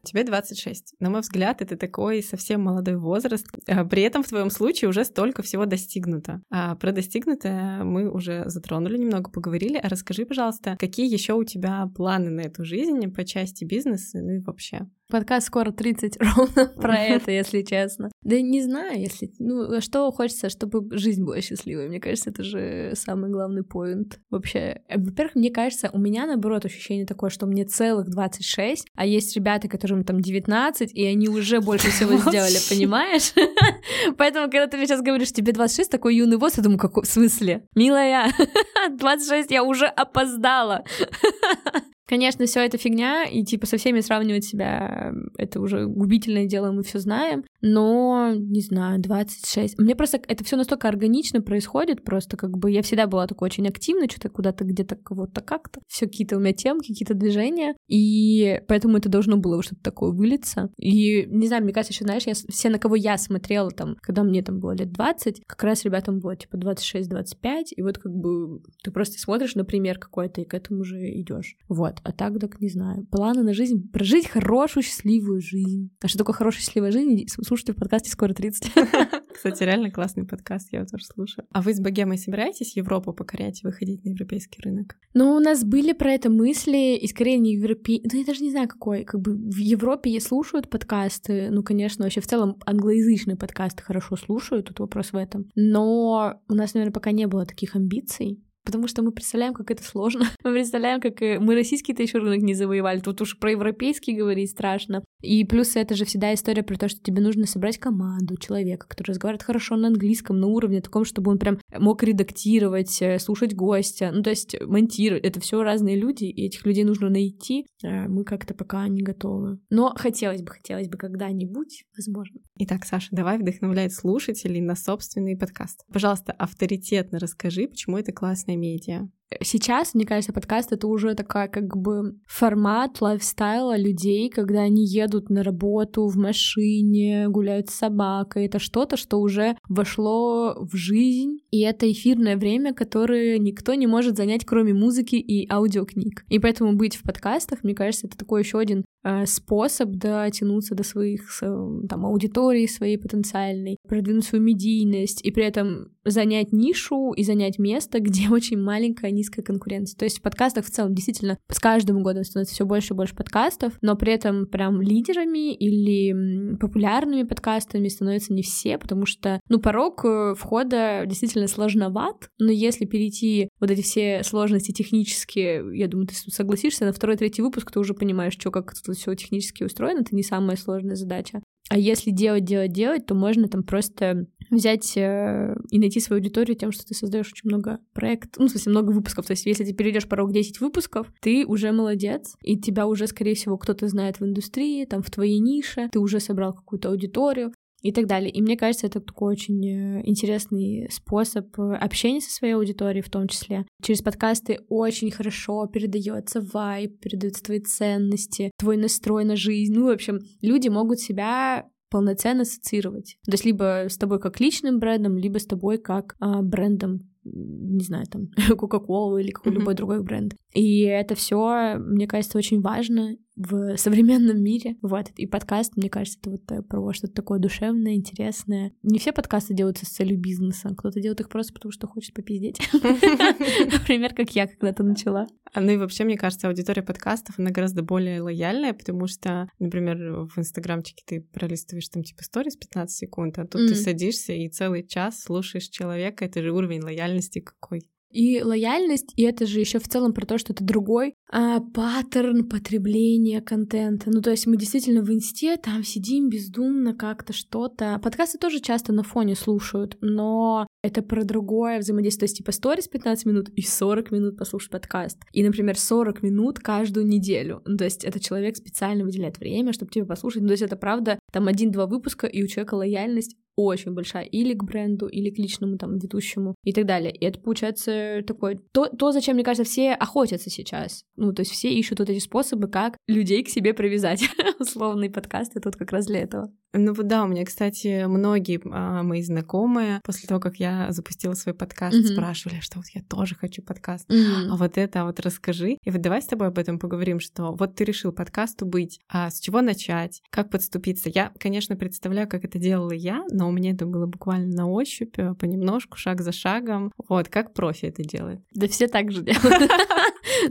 Тебе 26. На мой взгляд, это такой совсем молодой возраст. А при этом в твоем случае уже столько всего достигнуто. А про достигнутое мы уже затронули немного, поговорили. А расскажи, пожалуйста, какие еще у тебя планы на эту жизнь по части бизнеса, ну и вообще? Подкаст скоро 30 ровно про это, если честно. Да не знаю, если... Ну, что хочется, чтобы жизнь была счастливой. Мне кажется, это же самый главный поинт вообще. Во-первых, мне кажется, у меня, наоборот, ощущение такое, что мне целых 26, а есть ребята, которым там 19, и они уже больше всего сделали, понимаешь? Поэтому, когда ты мне сейчас говоришь, тебе 26, такой юный возраст, я думаю, какой в смысле? Милая, 26, я уже опоздала. Конечно, все это фигня, и типа со всеми сравнивать себя это уже губительное дело, мы все знаем. Но, не знаю, 26. Мне просто это все настолько органично происходит, просто как бы я всегда была такой очень активной, что-то куда-то где-то кого-то как-то. Все какие-то у меня темки, какие-то движения. И поэтому это должно было что-то такое вылиться. И, не знаю, мне кажется, еще, знаешь, я, все, на кого я смотрела там, когда мне там было лет 20, как раз ребятам было типа 26-25, и вот как бы ты просто смотришь, например, какой-то, и к этому уже идешь. Вот. А так, так не знаю. Планы на жизнь. Прожить хорошую, счастливую жизнь. А что такое хорошая, счастливая жизнь? Слушайте в подкасте «Скоро 30». Кстати, реально классный подкаст, я его тоже слушаю. А вы с богемой собираетесь Европу покорять и выходить на европейский рынок? Ну, у нас были про это мысли, и скорее не европей... Ну, я даже не знаю, какой. Как бы в Европе я слушают подкасты, ну, конечно, вообще в целом англоязычные подкасты хорошо слушают, тут вопрос в этом. Но у нас, наверное, пока не было таких амбиций. Потому что мы представляем, как это сложно. Мы представляем, как э, мы российский-то еще рынок не завоевали. Тут уж про европейский говорить страшно. И плюс это же всегда история про то, что тебе нужно собрать команду человека, который разговаривает хорошо на английском, на уровне таком, чтобы он прям мог редактировать, э, слушать гостя, ну то есть монтировать. Это все разные люди, и этих людей нужно найти. А мы как-то пока не готовы. Но хотелось бы, хотелось бы когда-нибудь, возможно. Итак, Саша, давай вдохновлять слушателей на собственный подкаст. Пожалуйста, авторитетно расскажи, почему это классная медиа. Сейчас, мне кажется, подкаст это уже такая как бы формат лайфстайла людей, когда они едут на работу в машине, гуляют с собакой. Это что-то, что уже вошло в жизнь, и это эфирное время, которое никто не может занять, кроме музыки и аудиокниг. И поэтому быть в подкастах, мне кажется, это такой еще один Э, способ дотянуться до своих там, аудиторий своей потенциальной, продвинуть свою медийность и при этом занять нишу и занять место, где очень маленькая, низкая конкуренция. То есть в подкастах в целом действительно с каждым годом становится все больше и больше подкастов, но при этом прям лидерами или популярными подкастами становятся не все, потому что, ну, порог э, входа действительно сложноват, но если перейти вот эти все сложности технические, я думаю, ты согласишься, на второй-третий выпуск ты уже понимаешь, что как тут все технически устроено, это не самая сложная задача. А если делать, делать, делать, то можно там просто взять э, и найти свою аудиторию тем, что ты создаешь очень много проектов, ну, в смысле, много выпусков. То есть, если ты перейдешь порог 10 выпусков, ты уже молодец, и тебя уже, скорее всего, кто-то знает в индустрии, там, в твоей нише, ты уже собрал какую-то аудиторию, и так далее. И мне кажется, это такой очень э, интересный способ э, общения со своей аудиторией в том числе. Через подкасты очень хорошо передается вайб, передаются твои ценности, твой настрой на жизнь. Ну, в общем, люди могут себя полноценно ассоциировать. То есть либо с тобой как личным брендом, либо с тобой как а, брендом не знаю, там, Coca-Cola или какой-либо mm-hmm. другой бренд. И это все, мне кажется, очень важно в современном мире. Вот. И подкаст, мне кажется, это вот э, про что-то такое душевное, интересное. Не все подкасты делаются с целью бизнеса. Кто-то делает их просто потому, что хочет попиздеть. Например, как я когда-то начала. А, ну и вообще, мне кажется, аудитория подкастов, она гораздо более лояльная, потому что, например, в Инстаграмчике ты пролистываешь там типа сторис 15 секунд, а тут ты садишься и целый час слушаешь человека, это же уровень лояльности какой. И лояльность, и это же еще в целом про то, что это другой а, паттерн потребления контента. Ну, то есть мы действительно в инсте там сидим бездумно как-то что-то. Подкасты тоже часто на фоне слушают, но это про другое взаимодействие. То есть типа сторис 15 минут и 40 минут послушать подкаст. И, например, 40 минут каждую неделю. Ну, то есть это человек специально выделяет время, чтобы тебя послушать. Ну, то есть это правда там один-два выпуска, и у человека лояльность очень большая или к бренду, или к личному там ведущему и так далее. И это получается такое то, то зачем, мне кажется, все охотятся сейчас. Ну, то есть все ищут вот эти способы, как людей к себе привязать. Условный подкаст, и тут как раз для этого. Ну вот да, у меня, кстати, многие а, мои знакомые после того, как я запустила свой подкаст, mm-hmm. спрашивали, что вот я тоже хочу подкаст, mm-hmm. а вот это, а вот расскажи. И вот давай с тобой об этом поговорим, что вот ты решил подкасту быть, а с чего начать, как подступиться. Я, конечно, представляю, как это делала я, но у меня это было буквально на ощупь, э, понемножку, шаг за шагом. Вот, как профи это делает. Да все так же делают.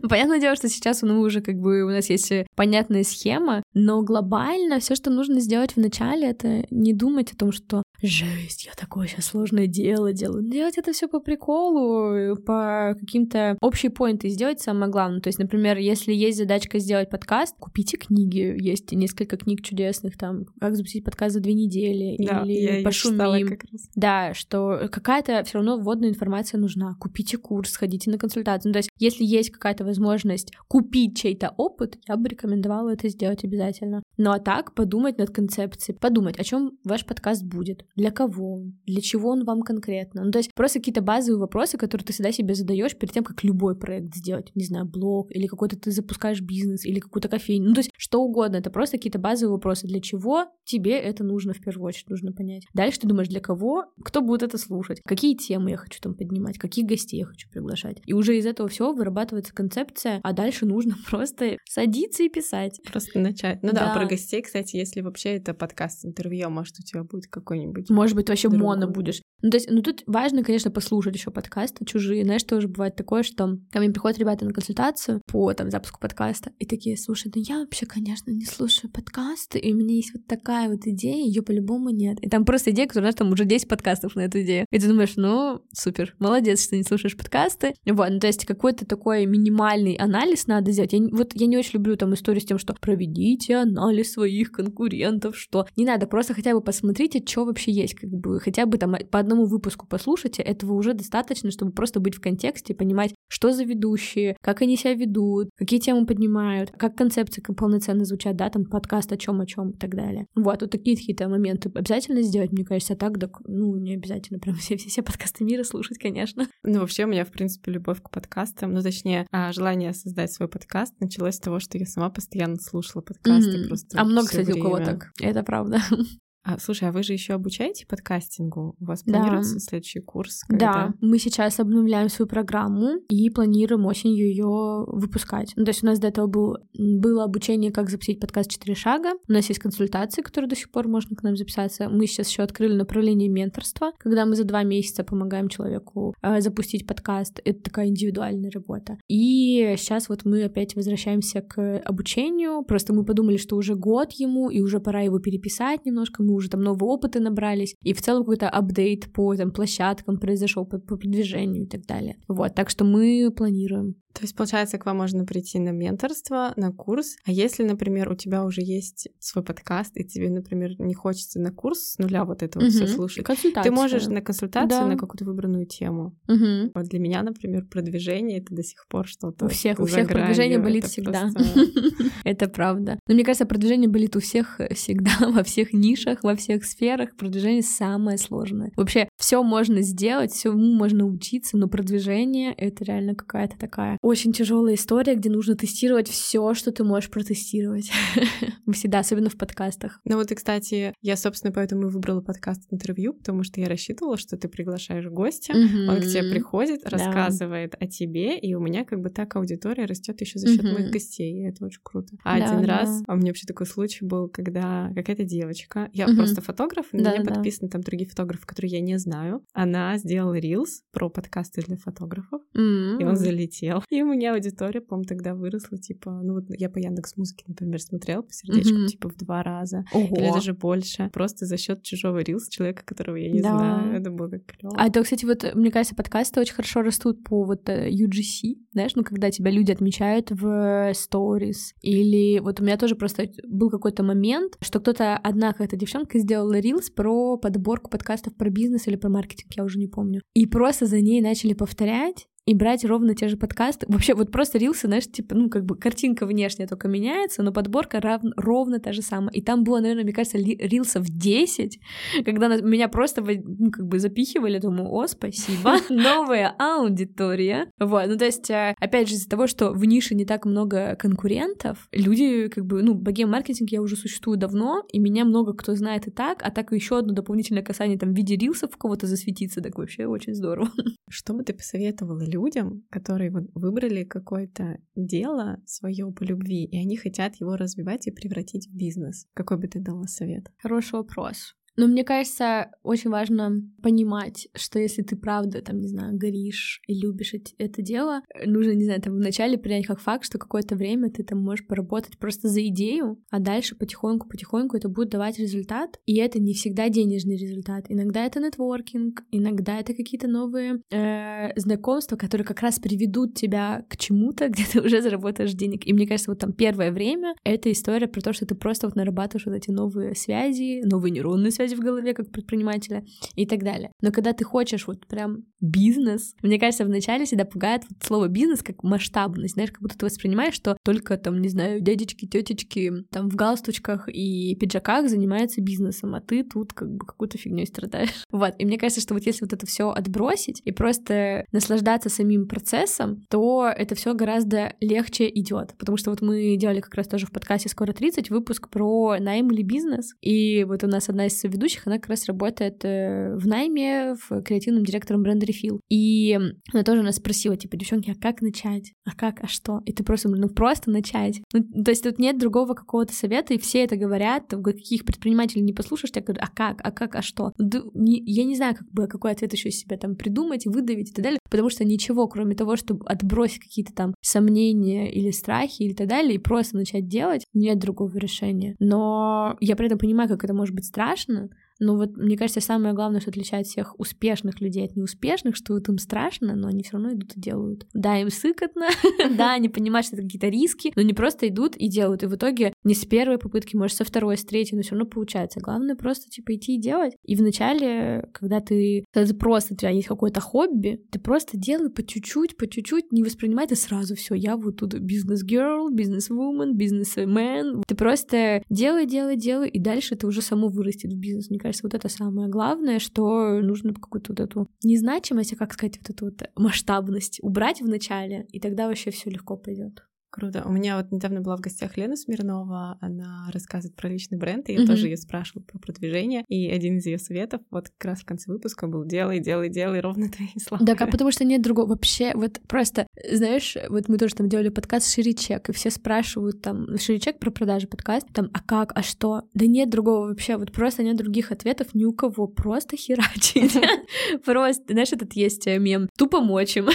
Ну, понятное дело, что сейчас ну, уже как бы у нас есть понятная схема, но глобально все, что нужно сделать вначале, это не думать о том, что жесть, я такое сейчас сложное дело делаю. Делать это все по приколу, по каким-то общие поинты сделать самое главное. То есть, например, если есть задачка сделать подкаст, купите книги. Есть несколько книг чудесных, там, как запустить подкаст за две недели, да, или пошумим. Да, что какая-то все равно вводная информация нужна. Купите курс, сходите на консультацию. Ну, то есть, если есть какая-то возможность купить чей-то опыт, я бы рекомендовала это сделать обязательно. Ну а так, подумать над концепцией, подумать, о чем ваш подкаст будет для кого, для чего он вам конкретно. Ну, то есть просто какие-то базовые вопросы, которые ты всегда себе задаешь перед тем, как любой проект сделать. Не знаю, блог, или какой-то ты запускаешь бизнес, или какую-то кофейню. Ну, то есть что угодно. Это просто какие-то базовые вопросы. Для чего тебе это нужно в первую очередь, нужно понять. Дальше ты думаешь, для кого, кто будет это слушать, какие темы я хочу там поднимать, каких гостей я хочу приглашать. И уже из этого всего вырабатывается концепция, а дальше нужно просто садиться и писать. Просто начать. Ну да, да про гостей, кстати, если вообще это подкаст, интервью, может, у тебя будет какой-нибудь. Может быть, вообще другой. моно будешь. Ну, то есть, ну, тут важно, конечно, послушать еще подкасты чужие. Знаешь, тоже бывает такое, что ко мне приходят ребята на консультацию по там запуску подкаста, и такие, слушай, ну я вообще, конечно, не слушаю подкасты, и у меня есть вот такая вот идея, ее по-любому нет. И там просто идея, которая, знаешь, там уже 10 подкастов на эту идею. И ты думаешь, ну, супер, молодец, что не слушаешь подкасты. Вот, ну, то есть какой-то такой минимальный анализ надо сделать. Я, вот я не очень люблю там историю с тем, что проведите анализ своих конкурентов, что не надо, просто хотя бы посмотрите, что вообще есть, как бы хотя бы там по одному выпуску послушайте, этого уже достаточно, чтобы просто быть в контексте, понимать, что за ведущие, как они себя ведут, какие темы поднимают, как концепции полноценно звучат, да, там подкаст о чем о чем и так далее. Вот, вот такие какие-то моменты обязательно сделать, мне кажется, а так, так, ну, не обязательно прям все, все, все подкасты мира слушать, конечно. Ну, вообще, у меня, в принципе, любовь к подкастам, ну, точнее, а, желание создать свой подкаст началось с того, что я сама постоянно слушала подкасты mm-hmm. просто. А много, кстати, время. у кого так. Это правда. А, слушай, а вы же еще обучаете подкастингу? У вас планируется да. следующий курс? Когда? Да, мы сейчас обновляем свою программу и планируем осенью ее выпускать. Ну, то есть у нас до этого был, было обучение, как запустить подкаст «Четыре шага». У нас есть консультации, которые до сих пор можно к нам записаться. Мы сейчас еще открыли направление менторства, когда мы за два месяца помогаем человеку э, запустить подкаст. Это такая индивидуальная работа. И сейчас вот мы опять возвращаемся к обучению. Просто мы подумали, что уже год ему, и уже пора его переписать немножко. Мы уже там новые опыты набрались, и в целом какой-то апдейт по там, площадкам произошел, по, по продвижению и так далее. Вот, так что мы планируем. То есть, получается, к вам можно прийти на менторство, на курс. А если, например, у тебя уже есть свой подкаст, и тебе, например, не хочется на курс с нуля вот этого угу. все слушать, ты можешь на консультацию да. на какую-то выбранную тему. Угу. Вот для меня, например, продвижение это до сих пор что-то. У всех, у всех продвижение болит всегда. Это правда. Но мне кажется, продвижение болит у всех всегда, во всех нишах, во всех сферах. Продвижение самое сложное. Вообще, все можно сделать, всему можно учиться, но продвижение это реально какая-то такая очень тяжелая история, где нужно тестировать все, что ты можешь протестировать. Всегда, особенно в подкастах. Ну вот и, кстати, я, собственно, поэтому и выбрала подкаст-интервью, потому что я рассчитывала, что ты приглашаешь гостя, он к тебе приходит, рассказывает о тебе, и у меня как бы так аудитория растет еще за счет моих гостей, и это очень круто. А один раз, у меня вообще такой случай был, когда какая-то девочка, я просто фотограф, и на меня подписаны там другие фотографы, которые я не знаю, она сделала рилс про подкасты для фотографов, mm-hmm. и он залетел. И у меня аудитория, по-моему, тогда выросла, типа, ну вот я по Яндекс Музыке, например, смотрела по сердечку, mm-hmm. типа, в два раза. Ого. Или даже больше. Просто за счет чужого рилса человека, которого я не да. знаю. Это было так клево. А это, кстати, вот, мне кажется, подкасты очень хорошо растут по вот UGC, э, знаешь, ну, когда тебя люди отмечают в сторис. Или вот у меня тоже просто был какой-то момент, что кто-то, одна какая-то девчонка сделала рилс про подборку подкастов про бизнес или про маркетинг, я уже не помню. И просто за ней начали повторять, и брать ровно те же подкасты. Вообще, вот просто рилсы, знаешь, типа, ну, как бы картинка внешняя только меняется, но подборка рав... ровно та же самая. И там было, наверное, мне кажется, ли... рилсов 10, когда на... меня просто, ну, как бы запихивали, думаю, о, спасибо, новая аудитория. Вот, ну, то есть, э, опять же, из-за того, что в нише не так много конкурентов, люди, как бы, ну, богем-маркетинг я уже существую давно, и меня много кто знает и так, а так еще одно дополнительное касание там в виде рилсов кого-то засветиться, так вообще очень здорово. Что бы ты посоветовала людям, которые выбрали какое-то дело свое по любви, и они хотят его развивать и превратить в бизнес. Какой бы ты дала совет? Хороший вопрос. Но мне кажется, очень важно понимать, что если ты правда, там, не знаю, горишь и любишь это дело, нужно, не знаю, там вначале принять как факт, что какое-то время ты там можешь поработать просто за идею, а дальше потихоньку-потихоньку это будет давать результат. И это не всегда денежный результат. Иногда это нетворкинг, иногда это какие-то новые э, знакомства, которые как раз приведут тебя к чему-то, где ты уже заработаешь денег. И мне кажется, вот там первое время — это история про то, что ты просто вот нарабатываешь вот эти новые связи, новые нейронные связи, в голове как предпринимателя и так далее. Но когда ты хочешь вот прям бизнес, мне кажется, вначале всегда пугает вот слово бизнес как масштабность, знаешь, как будто ты воспринимаешь, что только там, не знаю, дядечки, тетечки там в галстучках и пиджаках занимаются бизнесом, а ты тут как бы какую-то фигней страдаешь. Вот, и мне кажется, что вот если вот это все отбросить и просто наслаждаться самим процессом, то это все гораздо легче идет, потому что вот мы делали как раз тоже в подкасте «Скоро 30» выпуск про найм или бизнес, и вот у нас одна из ведущих, она как раз работает э, в найме, в креативным директором бренда Refill. И она тоже нас спросила, типа, девчонки, а как начать? А как, а что? И ты просто, ну, просто начать. Ну, то есть тут нет другого какого-то совета, и все это говорят, каких предпринимателей не послушаешь, тебе говорят, а как, а как, а что? Я не знаю, как бы, какой ответ еще из себя там придумать, выдавить и так далее, потому что ничего, кроме того, чтобы отбросить какие-то там сомнения или страхи или так далее, и просто начать делать, нет другого решения. Но я при этом понимаю, как это может быть страшно, Но вот, мне кажется, самое главное, что отличает всех успешных людей от неуспешных, что вот им страшно, но они все равно идут и делают. Да, им сыкотно, да, они понимают, что это какие-то риски, но не просто идут и делают. И в итоге не с первой попытки, может, со второй, с третьей, но все равно получается. Главное просто, типа, идти и делать. И вначале, когда ты, когда ты просто, у тебя есть какое-то хобби, ты просто делай по чуть-чуть, по чуть-чуть, не воспринимай это сразу все. Я вот тут бизнес-герл, бизнес-вумен, бизнес-мен. Ты просто делай, делай, делай, и дальше это уже само вырастет в бизнес. Мне кажется, вот это самое главное, что нужно какую-то вот эту незначимость, а как сказать, вот эту вот масштабность убрать в начале, и тогда вообще все легко пойдет. Круто. У меня вот недавно была в гостях Лена Смирнова, она рассказывает про личный бренд, и я mm-hmm. тоже ее спрашивала про продвижение, и один из ее советов вот как раз в конце выпуска был «делай, делай, делай ровно твои слова». Да, а потому что нет другого. Вообще, вот просто, знаешь, вот мы тоже там делали подкаст «Ширичек», и все спрашивают там, «Ширичек» про продажи подкаст, там, а как, а что? Да нет другого вообще, вот просто нет других ответов ни у кого, просто херачить. Просто, знаешь, этот есть э, мем «тупо мочим».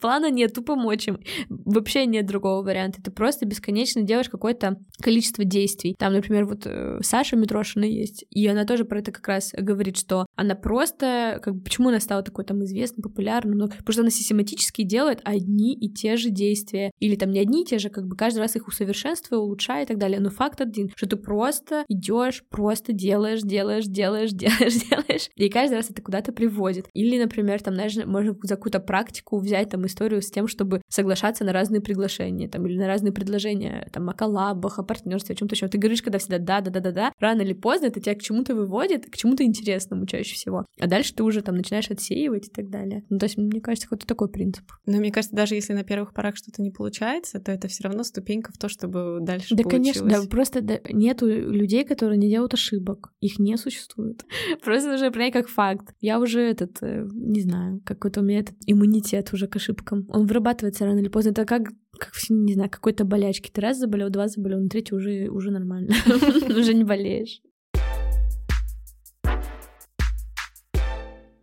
Плана нет, тупо мочим. Вообще нет другого варианты. Ты просто бесконечно делаешь какое-то количество действий. Там, например, вот э, Саша Митрошина есть, и она тоже про это как раз говорит, что она просто, как бы, почему она стала такой там известной, популярной, много, потому что она систематически делает одни и те же действия, или там не одни и те же, как бы каждый раз их усовершенствуя, улучшая и так далее. Но факт один, что ты просто идешь, просто делаешь, делаешь, делаешь, делаешь, делаешь, и каждый раз это куда-то приводит. Или, например, там, знаешь, можно за какую-то практику взять там историю с тем, чтобы соглашаться на разные приглашения, там, или на разные предложения, там, о коллабах, о партнерстве, о чем-то еще. Ты говоришь, когда всегда да, да, да, да, да. Рано или поздно это тебя к чему-то выводит, к чему-то интересному чаще всего. А дальше ты уже там начинаешь отсеивать и так далее. Ну, то есть, мне кажется, какой-то такой принцип. Но мне кажется, даже если на первых порах что-то не получается, то это все равно ступенька в то, чтобы дальше Да, получилось. конечно, да, просто да, нету людей, которые не делают ошибок. Их не существует. Просто уже принять как факт. Я уже этот, э, не знаю, какой-то у меня этот иммунитет уже к ошибкам. Он вырабатывается рано или поздно. Это как как, не знаю, какой-то болячки. Ты раз заболел, два заболел, на третий уже, уже нормально. Уже не болеешь.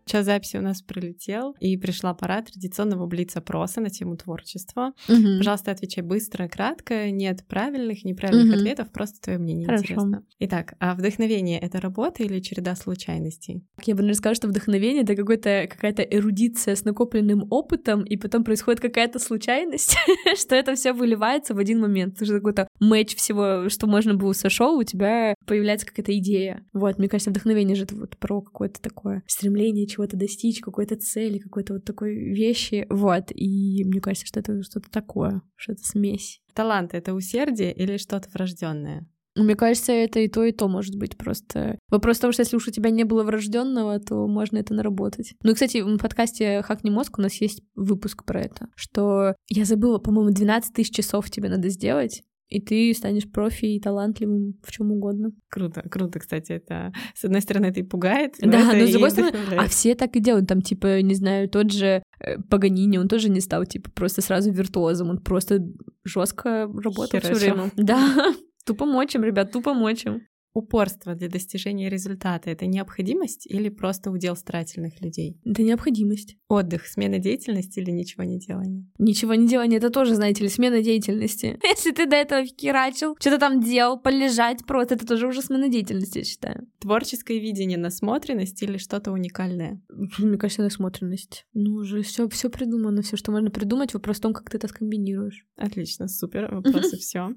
Час записи у нас пролетел, и пришла пора традиционного блиц-опроса на тему творчества. Угу. Пожалуйста, отвечай быстро, кратко. Нет правильных, неправильных угу. ответов, просто твое мнение Хорошо. интересно. Итак, а вдохновение — это работа или череда случайностей? Я бы, наверное, сказала, что вдохновение — это какой-то, какая-то эрудиция с накопленным опытом, и потом происходит какая-то случайность, что это все выливается в один момент. Это же какой-то матч всего, что можно было сошел, у тебя появляется какая-то идея. Вот, мне кажется, вдохновение же это вот про какое-то такое стремление чего-то достичь, какой-то цели, какой-то вот такой вещи. Вот. И мне кажется, что это что-то такое, что это смесь. Талант — это усердие или что-то врожденное? Мне кажется, это и то, и то может быть просто. Вопрос в том, что если уж у тебя не было врожденного, то можно это наработать. Ну, и, кстати, в подкасте «Хакни мозг» у нас есть выпуск про это, что я забыла, по-моему, 12 тысяч часов тебе надо сделать, и ты станешь профи и талантливым в чем угодно. Круто, круто, кстати, это с одной стороны это и пугает, но да, но с другой стороны, а все так и делают, там типа не знаю, тот же э, Паганини, он тоже не стал типа просто сразу виртуозом, он просто жестко работал все время. Да, тупо мочим, ребят, тупо мочим. Упорство для достижения результата — это необходимость или просто удел старательных людей? Это необходимость. Отдых, смена деятельности или ничего не делание? Ничего не делание — это тоже, знаете ли, смена деятельности. Если ты до этого херачил, что-то там делал, полежать просто, это тоже уже смена деятельности, я считаю. Творческое видение, насмотренность или что-то уникальное? Мне кажется, насмотренность. Ну, уже все, все придумано, все, что можно придумать, вопрос в том, как ты это скомбинируешь. Отлично, супер, вопросы все.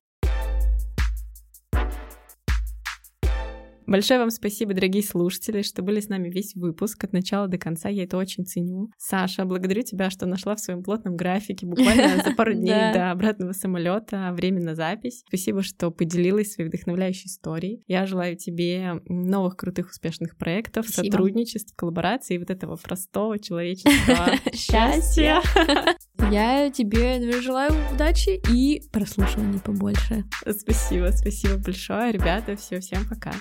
Большое вам спасибо, дорогие слушатели, что были с нами весь выпуск от начала до конца. Я это очень ценю. Саша, благодарю тебя, что нашла в своем плотном графике буквально за пару дней до обратного самолета время на запись. Спасибо, что поделилась своей вдохновляющей историей. Я желаю тебе новых крутых успешных проектов, сотрудничеств, коллабораций и вот этого простого человеческого счастья. Я тебе желаю удачи и прослушивания побольше. Спасибо, спасибо большое, ребята. Все, всем пока.